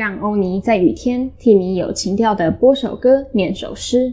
让欧尼在雨天替你有情调的播首歌念首诗。